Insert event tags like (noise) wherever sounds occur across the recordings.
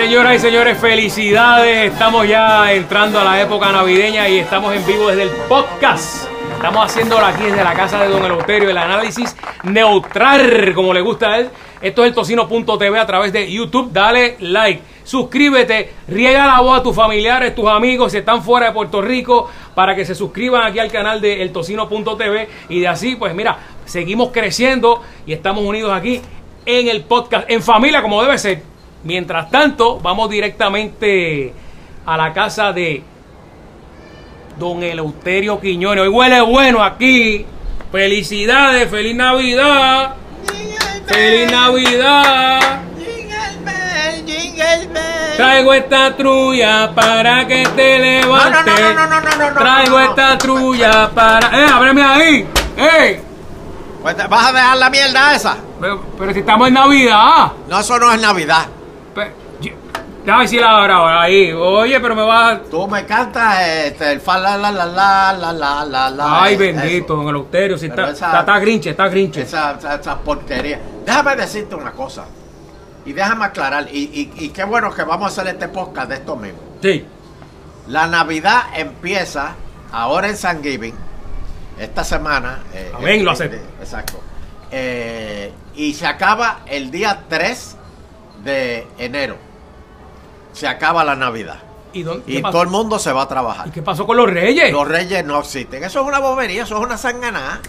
Señoras y señores, felicidades. Estamos ya entrando a la época navideña y estamos en vivo desde el podcast. Estamos haciéndolo aquí desde la casa de Don Eleuterio, el análisis neutral, como le gusta a él. Esto es el tocino.tv a través de YouTube. Dale like, suscríbete, riega la voz a tus familiares, tus amigos, si están fuera de Puerto Rico, para que se suscriban aquí al canal de eltocino.tv. Y de así, pues mira, seguimos creciendo y estamos unidos aquí en el podcast, en familia, como debe ser. Mientras tanto, vamos directamente a la casa de Don Eleuterio Quiñones. Hoy huele bueno aquí. Felicidades, feliz Navidad. Feliz Navidad. Traigo esta trulla para que te levantes. No, no, no, no, no, no, no, Traigo esta trulla para. ¡Eh, ábreme ahí! Te vas a dejar la mierda esa. Pero, pero si estamos en Navidad. No, eso no es Navidad. Pe- yo- Déjame decir ahora, ahora ahí. Oye, pero me vas a. Tú me cantas este, el fa la la la la la la la la. Ay, bendito, don Eleuterio. Si está, esa- está, está grinche, está grinche. Esa, esa, esa porquería. Déjame decirte una cosa. Y déjame aclarar. Y, y, y qué bueno que vamos a hacer este podcast de esto mismo. Sí. La Navidad empieza ahora en San Giving, esta semana. eh, Amén, eh, lo acepto. eh, Exacto. Eh, y se acaba el día 3 de enero. Se acaba la Navidad. ¿Y, todo el mundo se va a trabajar. ¿Y qué pasó con los reyes? Los reyes no existen. Eso es una bobería, eso es una sanganá.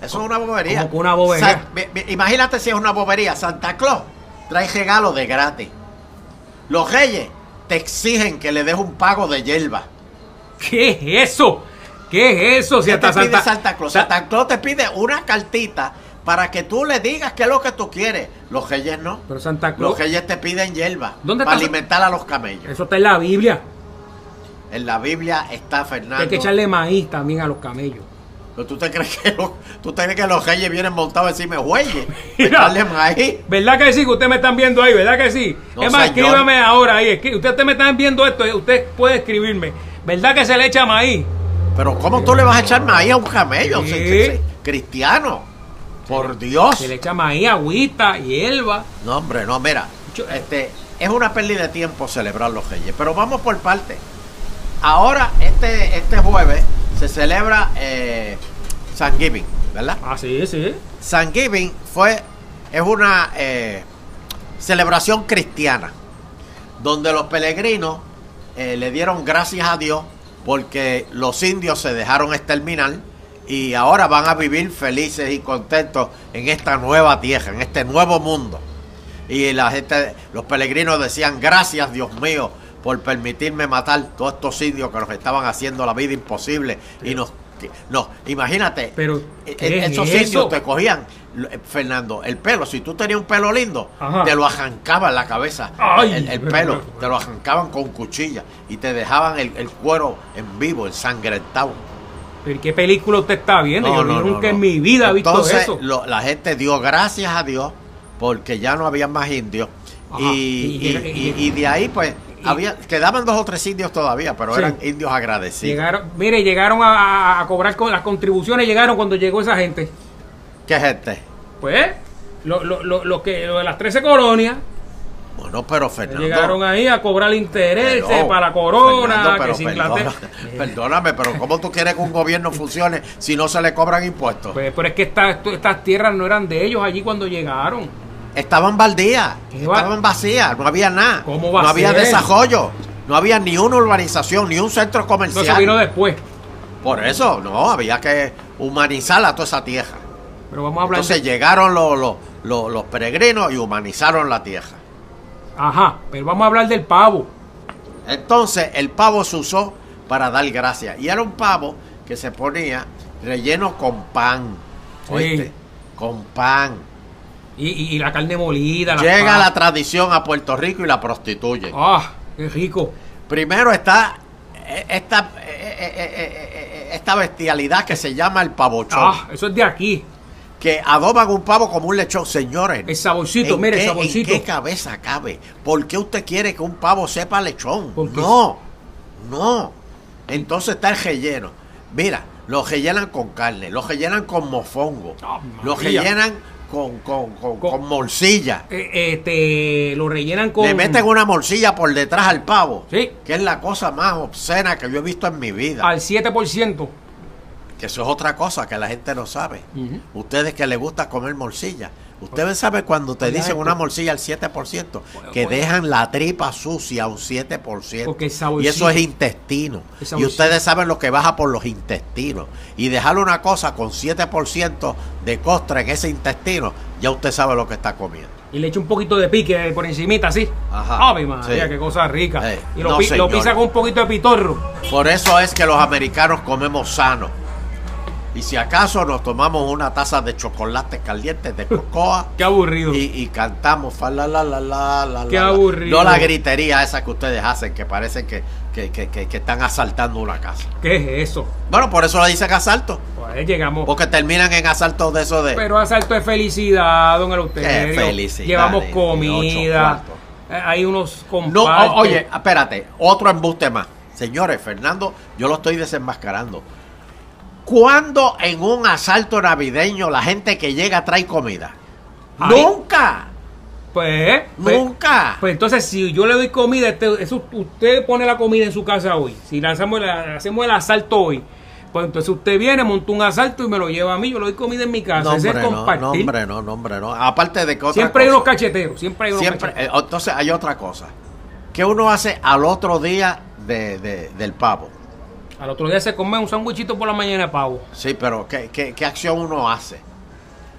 Eso es una bobería. ¿Cómo que una bobería? Imagínate si es una bobería. Santa Claus trae regalo de gratis. Los reyes te exigen que le des un pago de hierba. ¿Qué es eso? ¿Qué es eso? Si ¿Qué te hasta pide Santa, Claus? Sa- Santa Claus te pide una cartita para que tú le digas qué es lo que tú quieres. Los reyes no. Pero Santa Claus. Los reyes te piden hierba ¿Dónde para está- alimentar a los camellos. Eso está en la Biblia. En la Biblia está Fernando. hay que echarle maíz también a los camellos. Pero tú te crees que los, tú te crees que los reyes vienen montados encima de bueyes. Mira. Echarle maíz. ¿Verdad que sí? Que ustedes me están viendo ahí, ¿verdad que sí? No, es más, señor. escríbame ahora ahí. Ustedes me están viendo esto, eh, usted puede escribirme. ¿Verdad que se le echa maíz? Pero ¿cómo tú le vas a echar maíz a un camello? Sí. Cristiano. Por Dios. Se le echa maíz, agüita, hierba. No, hombre, no, mira. Yo- Este, es una pérdida de tiempo celebrar los reyes. Pero vamos por partes. Ahora, este, este jueves, se celebra eh, San Giving, ¿verdad? Ah, sí, sí. San Giving fue, es una eh, celebración cristiana, donde los peregrinos eh, le dieron gracias a Dios porque los indios se dejaron exterminar y ahora van a vivir felices y contentos en esta nueva tierra, en este nuevo mundo. Y la gente, los peregrinos decían, gracias Dios mío por permitirme matar todos estos indios que nos estaban haciendo la vida imposible. Y nos, no, imagínate, Pero, ¿qué es esos eso? indios te cogían, eh, Fernando, el pelo, si tú tenías un pelo lindo, Ajá. te lo arrancaban la cabeza, Ay, el, pelo, te lo arrancaban con cuchilla y te dejaban el, el cuero en vivo, ensangrentado. ¿Pero qué película usted está viendo? No, Yo no, nunca no, en mi vida he visto eso. lo- la gente dio gracias a Dios porque ya no había más indios. Y, Y- y- y- y- y de ahí, pues, había, quedaban dos o tres indios todavía, pero Sí. eran indios agradecidos. Llegaron, mire, llegaron a, a- a cobrar con las contribuciones, llegaron cuando llegó esa gente. ¿Qué gente? Pues, lo, lo, lo, lo que, lo de las 13 colonias, Bueno, pero Fernando. llegaron ahí a cobrar intereses Pero, para la corona, Fernando, que pero Inglaterra. perdona- (laughs) perdóname, pero ¿cómo tú quieres que un gobierno funcione si no se le cobran impuestos? Pues, pero es que esta- estas tierras no eran de ellos allí cuando llegaron. Estaban baldías, estaban vacías, no había nada. ¿Cómo va no había desarrollo, no había ni una urbanización, ni un centro comercial. eso vino después. Por eso, no, había que humanizar a toda esa tierra. Pero vamos a hablar Entonces llegaron los, los, los, los peregrinos y humanizaron la tierra. Ajá, pero vamos a hablar del pavo. Entonces el pavo se usó para dar gracias. Y era un pavo que se ponía relleno con pan. Sí. ¿Oíste? Con pan. Y, y- y la carne molida. Llega la tradición a Puerto Rico y la prostituyen. Ah, qué rico. Primero está eh, esta, eh, eh, esta bestialidad que se llama el pavochón. Ah, eso es de aquí. Que adoban un pavo como un lechón. Señores. El saborcito, ¿en mire, el qué- saborcito. ¿En qué cabeza cabe? ¿Por qué usted quiere que un pavo sepa lechón? No, no. Entonces está el relleno. Mira, lo rellenan con carne, lo rellenan con mofongo, Ah, lo María. rellenan con, con, con, Con- con morcilla. Eh, este, lo rellenan con... Le meten una morcilla por detrás al pavo. Sí. Que es la cosa más obscena que yo he visto en mi vida. Al 7%. Que eso es otra cosa que la gente no sabe. Ustedes que les gusta comer morcilla. Ustedes saben cuando te Oiga, dicen una morcilla al 7%, que pues- dejan la tripa sucia un 7%. Porque el y eso es intestino. Y ustedes saben lo que baja por los intestinos. Y dejar una cosa con 7% de costra en ese intestino, ya usted sabe lo que está comiendo. Y le echa un poquito de pique por encimita, así. Ajá. Ave María, Sí. qué cosa rica. Eh, y lo, no, pi- lo pisa con un poquito de pitorro. Por eso es que los americanos comemos sano. Y si acaso nos tomamos una taza de chocolate caliente de cocoa (laughs) Qué aburrido. y, y cantamos fa la la la la la Qué aburrido. No la gritería esa que ustedes hacen, que parece que, que, que- que- están asaltando una casa. ¿Qué es eso? Bueno, por eso le dicen asalto. Pues llegamos. Porque terminan en asaltos de eso de. Pero asalto de felicidad, don Eleuterio. Felicidad, Llevamos comida. Eh, Hay unos no, compartes. o- oye, espérate, otro embuste más. Señores, Fernando, yo lo estoy desenmascarando. ¿Cuándo en un asalto navideño la gente que llega trae comida? Ay. Nunca, Pues, pues, nunca. pues entonces si yo le doy comida, este- eso, usted pone la comida en su casa hoy. Si hacemos el asalto hoy, pues entonces usted viene, monta un asalto y me lo lleva a mí. Yo le doy comida en mi casa. no, Ese hombre, es no, compartir. no, hombre, no, no, hombre, no. Aparte de que siempre hay unos cacheteros, siempre hay unos siempre, cacheteros. eh, entonces hay otra cosa. ¿Qué uno hace al otro día de, de- del pavo? Al otro día se come un sándwichito por la mañana de pavo. Sí, pero ¿qué, qué, qué acción uno hace?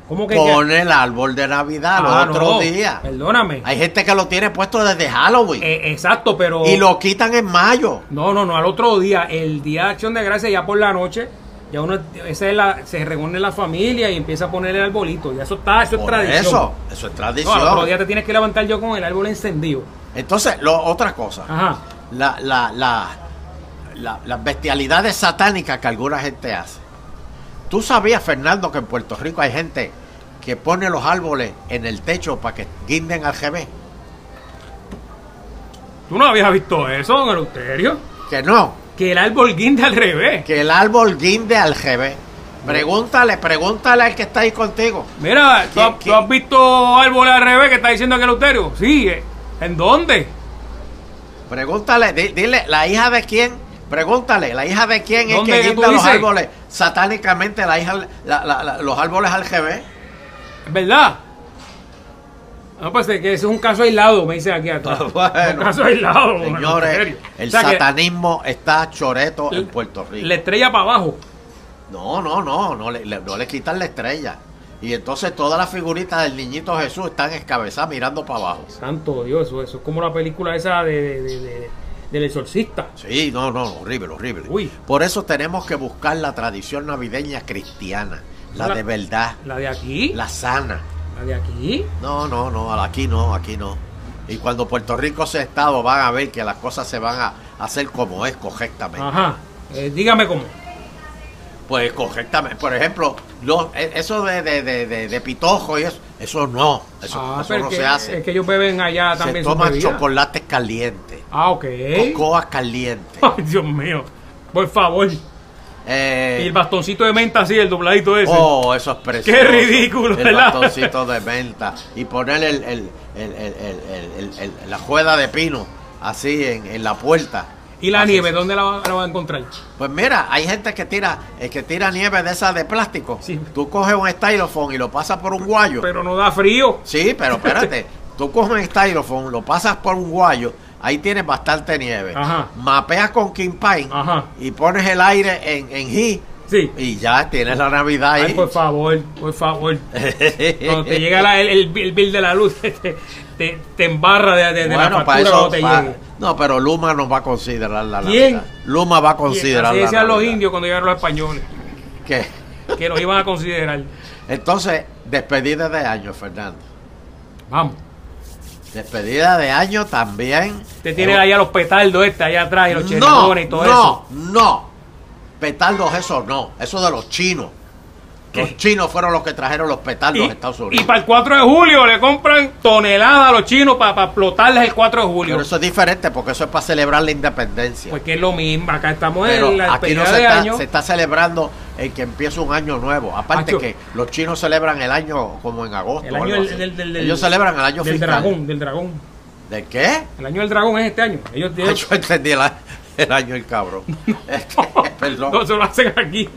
¿Cómo que? Pone el árbol de Navidad Ah, al otro no, día. Perdóname. Hay gente que lo tiene puesto desde Halloween Eh, exacto, pero. y lo quitan en mayo. No, no, no, al otro día, el día de acción de gracia, ya por la noche, ya uno esa es la, se reúne la familia y empieza a poner el arbolito. Ya eso está, eso es tradición. eso, eso es No, tradición. al otro día te tienes que levantar yo con el árbol encendido. Entonces, lo, otra cosa, Ajá. la, la, la, la- las bestialidades satánicas que alguna gente hace. ¿Tú sabías, Fernando, que en Puerto Rico hay gente que pone los árboles en el techo para que guinden al revés? ¿Tú no habías visto eso, don Eleuterio? Que no, Que el árbol guinde al revés. que el árbol guinde al revés. Pregúntale, pregúntale al que está ahí contigo. Mira, ¿tú, ¿Qué- has- qué? tú has visto árboles al revés que está diciendo que Eleuterio? Sí. ¿en dónde? Pregúntale, di- dile, ¿la hija de quién? Pregúntale, ¿la hija de quién es ¿Dónde que guinda los árboles satánicamente? La hija, la- la- la- los árboles al revés. ¿Verdad? No, pues es que ese es un caso aislado, me dicen aquí atrás. (laughs) Bueno. un caso aislado. Señores, el O sea que satanismo está choreto en Puerto Rico. La estrella para abajo. No, no, no, no le, le- no le quitan la estrella. Y entonces todas las figuritas del niñito Jesús están escabezadas mirando para abajo. Santo Dios, eso, eso es como la película esa de, de- de- de- del exorcista. Sí, no, no, horrible, horrible. Uy. Por eso tenemos que buscar la tradición navideña cristiana, la La- de verdad, La de aquí, la, la sana. de aquí. No, no, no, aquí no, aquí no. Y cuando Puerto Rico sea Estado van a ver que las cosas se van a hacer como es correctamente. Ajá. Eh, dígame cómo. Pues correctamente. Por ejemplo, lo- e- eso de, de, de, de- pitojo y eso, eso no, eso, ah, eso no que, se hace. Es que ellos beben allá se también su toman chocolates calientes, Ah, ok. cocoas calientes. (laughs) Ay, Dios mío. Por favor. Eh, Y el bastoncito de menta así, el dobladito ese. oh, eso es precioso. Qué ridículo, El ¿verdad? bastoncito de (laughs) menta. Y poner el, el, el, el- el- el- el- la juega de pino así en, en la puerta. Y la nieve, es. ¿dónde la va, la va a encontrar? Pues mira, hay gente que tira, eh, que tira nieve de esa de plástico. Sí. Tú coges un styrofoam y lo pasas por un guayo. Pero no da frío. Sí, pero espérate. (laughs) Tú coges un styrofoam, lo pasas por un guayo, ahí tienes bastante nieve. Ajá. Mapeas con King Pine Ajá. y pones el aire en, en heat Sí. y ya tienes la Navidad Ay, ahí. por favor, por favor. (laughs) Cuando te llega la- el, el, el bill de la luz, (laughs) te, te, te embarra de, de- de bueno, la factura eso. te llegue. no, pero Luma no va a considerar la ¿Quién? Navidad. Luma va a considerar Así la decían los indios cuando llegaron los españoles, ¿Qué? que los iban a considerar. Entonces, despedida de año, Fernando. Vamos. Despedida de año también. Usted tiene allá los petardos este allá atrás y los no, y todo no, eso. no. Petardos, eso no. Eso de los chinos. ¿Qué? Los chinos fueron los que trajeron los petardos Y, a Estados y Unidos. para el 4 de julio le compran toneladas a los chinos para explotarles el 4 de julio. Pero eso es diferente porque eso es para celebrar la independencia. Porque es lo mismo. Acá estamos Pero en la aquí no se de está, año. se está celebrando en que empieza un año nuevo. Aparte que los chinos celebran el año como en agosto. El año del, del, del- del- Ellos celebran el año del fiscal. dragón, del dragón. ¿De qué? El año del dragón es este año. Ellos, (laughs) Yo entendí el, el año el cabrón. (laughs) Este, (laughs) perdón. no se lo hacen aquí.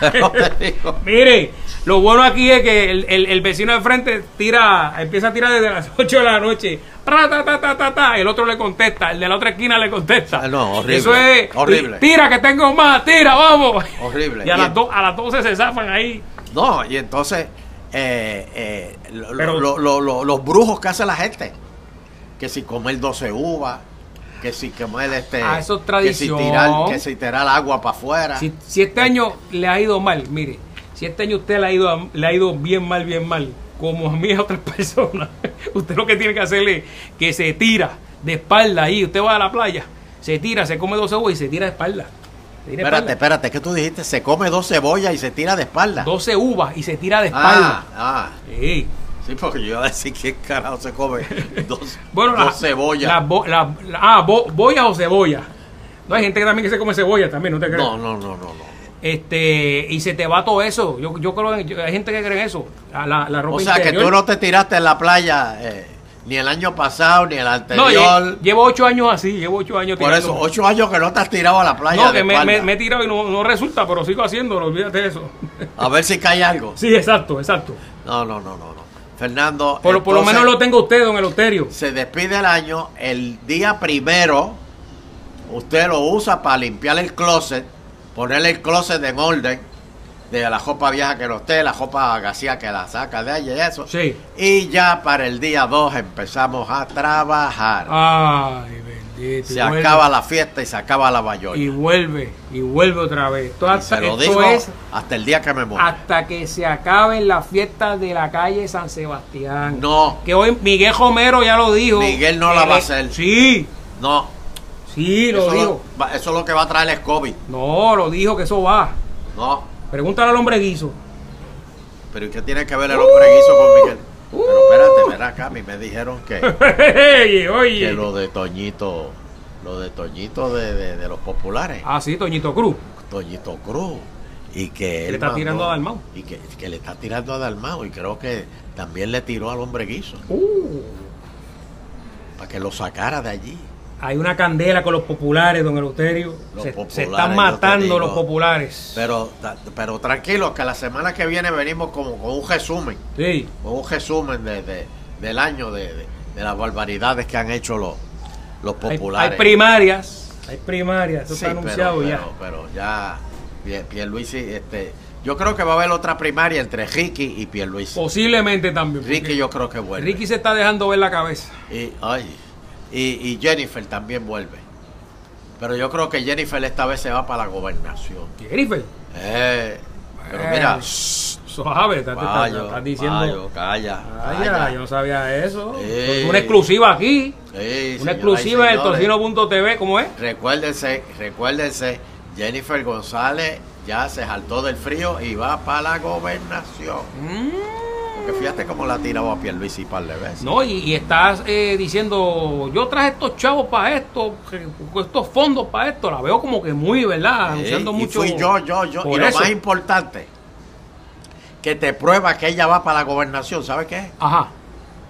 (laughs) Mire, lo bueno aquí es que el, el- el vecino de frente tira, empieza a tirar desde las (laughs) 8 de la noche. Tra, ta, ta, ta, ta, ta, el otro le contesta, el de la otra esquina le contesta. Ah, no, horrible, Eso es horrible. Tira que tengo más, tira, vamos. Horrible. (laughs) Y a Y- las, do- a las 12 se zafan ahí. No, y entonces eh, eh, lo- Pero- lo- lo- lo- los brujos que hace la gente. Que si comer 12 uvas, que si comer este. Ah, eso es Que tradición. si tirar, que si tirar agua para afuera. Si, si este año le ha ido mal, mire, si este año usted le ha ido, le ha ido bien mal, bien mal, como a mí a otras (laughs) personas, usted lo que tiene que hacerle es que se tira de espalda ahí. Usted va a la playa, se tira, se come dos cebos y se tira de espalda. Espérate, espalda. espérate, ¿qué tú dijiste? Se come dos cebollas y se tira de espalda. 12 uvas y se tira de ah, espalda. ah. Sí. Sí, porque yo iba a decir que carajo se come (laughs) dos, Bueno, dos la- cebollas. la bo- la- la- ah, bo- boya o cebolla. No hay gente que también que se come cebolla también, no te creas. No, no, no, no, no. Este, y se te va todo eso. Yo, yo creo que hay gente que cree en eso. La, la ropa O sea, que tú no te tiraste en la playa eh, ni el año pasado, ni el No, anterior. lle- llevo ocho años así, llevo ocho años Por tirando. eso, ocho años que no te has tirado a la playa. No, que me- me he tirado y no, no resulta, pero sigo haciéndolo, olvídate de eso. A ver si cae algo. (laughs) Sí, exacto, exacto. No, no, no, no. no. Fernando. Por, lo- por lo entonces, menos lo tengo usted, don Eleuterio. Se despide el año. El día primero, usted lo usa para limpiar el closet, ponerle el closet en orden, de la ropa vieja que no esté, la ropa vacía que la saca de allí y eso. Sí. Y ya para el día 2 empezamos a trabajar. Ay, se vuelve, acaba la fiesta y se acaba la bayolla. Y vuelve, y vuelve otra vez. Y hasta- se lo esto digo es hasta el día que me muera. hasta que se acaben las fiestas de la calle San Sebastián. No, Que hoy Miguel Romero ya lo dijo. Miguel no la va a hacer. Sí, no. sí, lo eso, dijo. lo, eso es lo que va a traer el COVID. No, lo dijo que eso va. No. Pregúntale al hombre guiso. Pero ¿y qué tiene que ver el hombre guiso con Miguel? Pero espérate, verá acá, a mí me dijeron que, (laughs) oye, oye. que lo de Toñito, lo de Toñito de, de- de los populares, Ah, sí, Toñito Cruz. Toñito Cruz, y que él le está tirando a Dalmau. Y que, que le está tirando a Dalmau, y creo que también le tiró al hombre guiso, Uh, para que lo sacara de allí. Hay una candela con los populares, don Eleuterio. Los Se, populares, se están matando los populares. Pero, pero tranquilo, que la semana que viene venimos como con un resumen, sí. con un resumen de, de- del año de, de- las barbaridades que han hecho los, los populares. hay primarias. Hay primarias. Eso Sí, está anunciado pero, ya. Pero, pero ya, Pie- Pierluisi, este, yo creo que va a haber otra primaria entre Ricky y Pierluisi. Posiblemente también. Ricky yo creo que vuelve. Ricky se está dejando ver la cabeza. Y, ay, y, y Jennifer también vuelve. Pero yo creo que Jennifer esta vez se va para la gobernación. Jennifer. Eh, pero Eh, mira, Suave, estás estás- diciendo. Payo, calla. Calla. yo no sabía eso. Sí. Una exclusiva aquí. Sí, Una exclusiva del tocino.tv, ¿cómo es? Recuérdense, recuérdense, Jennifer González ya se saltó del frío y va para la gobernación. Porque fíjate cómo la ha tirado a Pierluisi par de veces. No, y, y estás eh, diciendo, yo traje estos chavos para esto, estos fondos para esto. La veo como que muy, ¿verdad? Sí, Anunciando y mucho. fui yo, yo, yo. Y lo eso. más importante, que te prueba que ella va para la gobernación, ¿sabes qué? Ajá.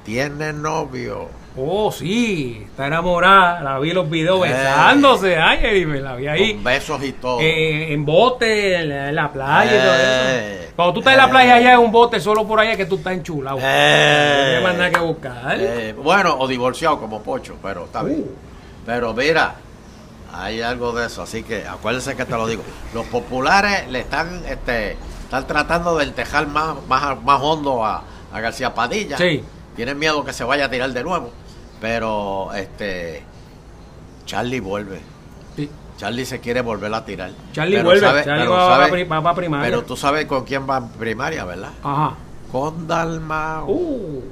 Tiene novio. Oh, sí, está enamorada. La vi en los videos Eh. besándose. Ay, me la vi ahí. Con besos y todo. eh, en bote, en la, en la playa y todo Eh. eso. Cuando tú estás en la playa allá en un bote, solo por allá que tú estás enchulado. No tienes más nada que buscar. Bueno, o divorciado como Pocho, pero está bien. Uh. Pero mira, hay algo de eso, así que acuérdense que te lo digo. Los populares le están, este, están tratando de entejar más, más, más hondo a, a García Padilla. Sí. Tienen miedo que se vaya a tirar de nuevo. Pero este Charlie vuelve. Sí. Charlie se quiere volver a tirar. Charlie Pero vuelve, sabe- Charlie pero va, sabe- va, primaria. pero tú sabes con quién va en primaria, ¿verdad? Ajá. Con Dalmao. Uh,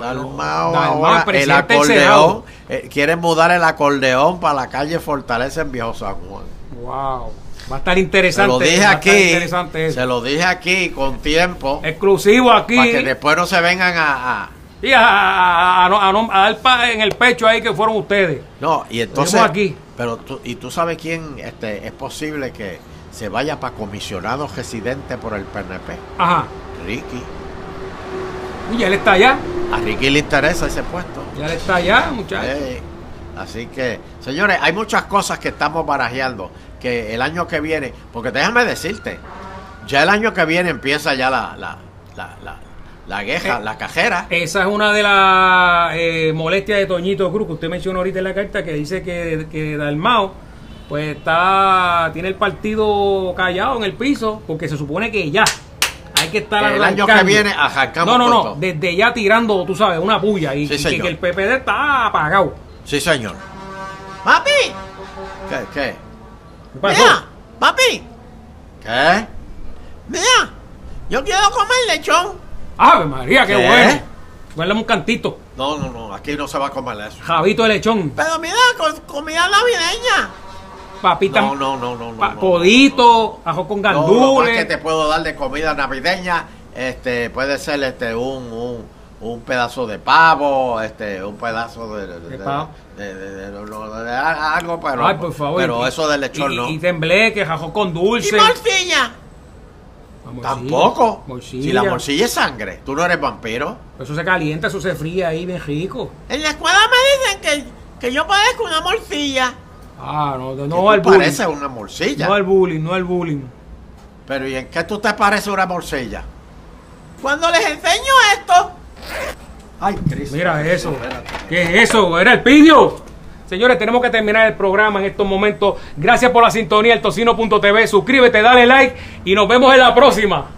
Dalmao, Dalmao, ahora el acordeón. Eh, quieren mudar el acordeón para la calle Fortaleza en Viejo San Juan. wow. Va a estar Se interesante. lo dije aquí. Se lo dije aquí con tiempo. Exclusivo aquí. Para que después no se vengan a. a- Y a, a- a- a no- a no- a dar pa- en el pecho ahí que fueron ustedes. no, y entonces. Aquí. Pero tú, ¿y tú sabes quién este, es posible que se vaya para comisionado residente por el PNP? Ajá. Ricky. Y él está allá. A Ricky le interesa ese puesto. Ya él está allá, muchachos. Eh, así que, señores, hay muchas cosas que estamos barajeando. Que el año que viene, porque déjame decirte, ya el año que viene empieza ya la, la, la, la, la queja, Eh, la cajera. Esa es una de las eh, molestias de Toñito Cruz que usted mencionó ahorita en la carta que dice que, que Dalmao pues está tiene el partido callado en el piso porque se supone que ya hay que estar el año que viene arrancamos No, no, no, desde ya tirando, tú sabes, una puya y, Sí, y que, el PPD está apagado. Sí, señor. ¡Papi! ¿Qué? ¿Qué? ¿Qué pasó? Mira, papi. ¿Qué? Mira, yo quiero comer lechón. Ave María, qué, ¿Qué? bueno. Guárdame un cantito. No, no, no, aquí no se va a comer eso. Javito de lechón. Pero mira, con comida navideña. Papita. No, no, no, no, no. pa- no, codito, ajo con No, lo más gandules. que te puedo dar de comida navideña, este, puede ser este un, un, un pedazo de pavo, este, un pedazo de, de, ¿De de- pavo? de- de- de- de- de- de algo, pero, Ay, por favor. pero Y- eso del lechón y, no. Y tembleque, ajo con dulce. morcilla? Morcilla, Tampoco. morcilla. Si la morcilla es sangre, tú no eres vampiro. Eso se calienta, eso se fríe ahí bien rico. En la escuela me dicen que, que yo parezco una morcilla. Ah, no, no, al bullying. pareces una morcilla. No al bullying, no al bullying. Pero ¿y en qué tú te pareces una morcilla? Cuando les enseño esto. Ay, Cristo. Mira eso. Espérate. ¿Qué es eso? ¿Era el pidio? Señores, tenemos que terminar el programa en estos momentos. Gracias por la sintonía, el tocino.tv. Suscríbete, dale like y nos vemos en la próxima.